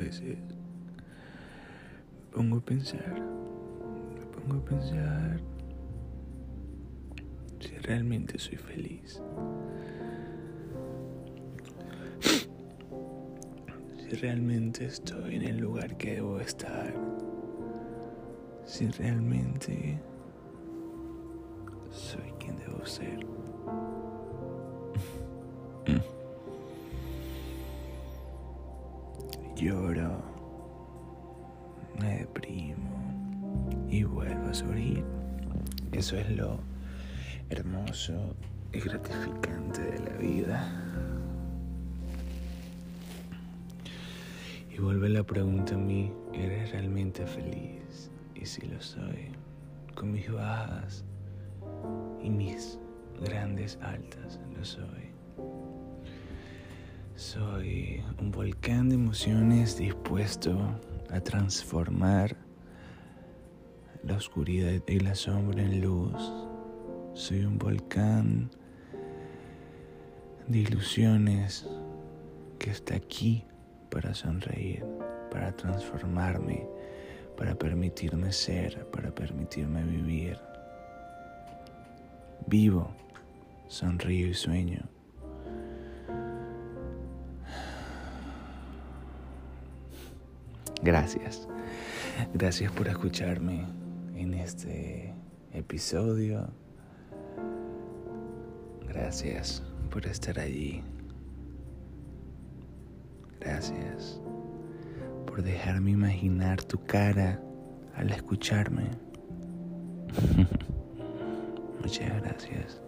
veces me pongo a pensar, me pongo a pensar si realmente soy feliz. Si realmente estoy en el lugar que debo estar. Si realmente soy quien debo ser. Lloro, me deprimo y vuelvo a subir. Eso es lo hermoso y gratificante de la vida. Y vuelve la pregunta a mí, ¿eres realmente feliz? Y si lo soy, con mis bajas y mis grandes altas, lo soy. Soy un volcán de emociones dispuesto a transformar la oscuridad y la sombra en luz. Soy un volcán de ilusiones que está aquí para sonreír, para transformarme, para permitirme ser, para permitirme vivir. Vivo, sonrío y sueño. Gracias. Gracias por escucharme en este episodio. Gracias por estar allí. Gracias por dejarme imaginar tu cara al escucharme. Muchas gracias.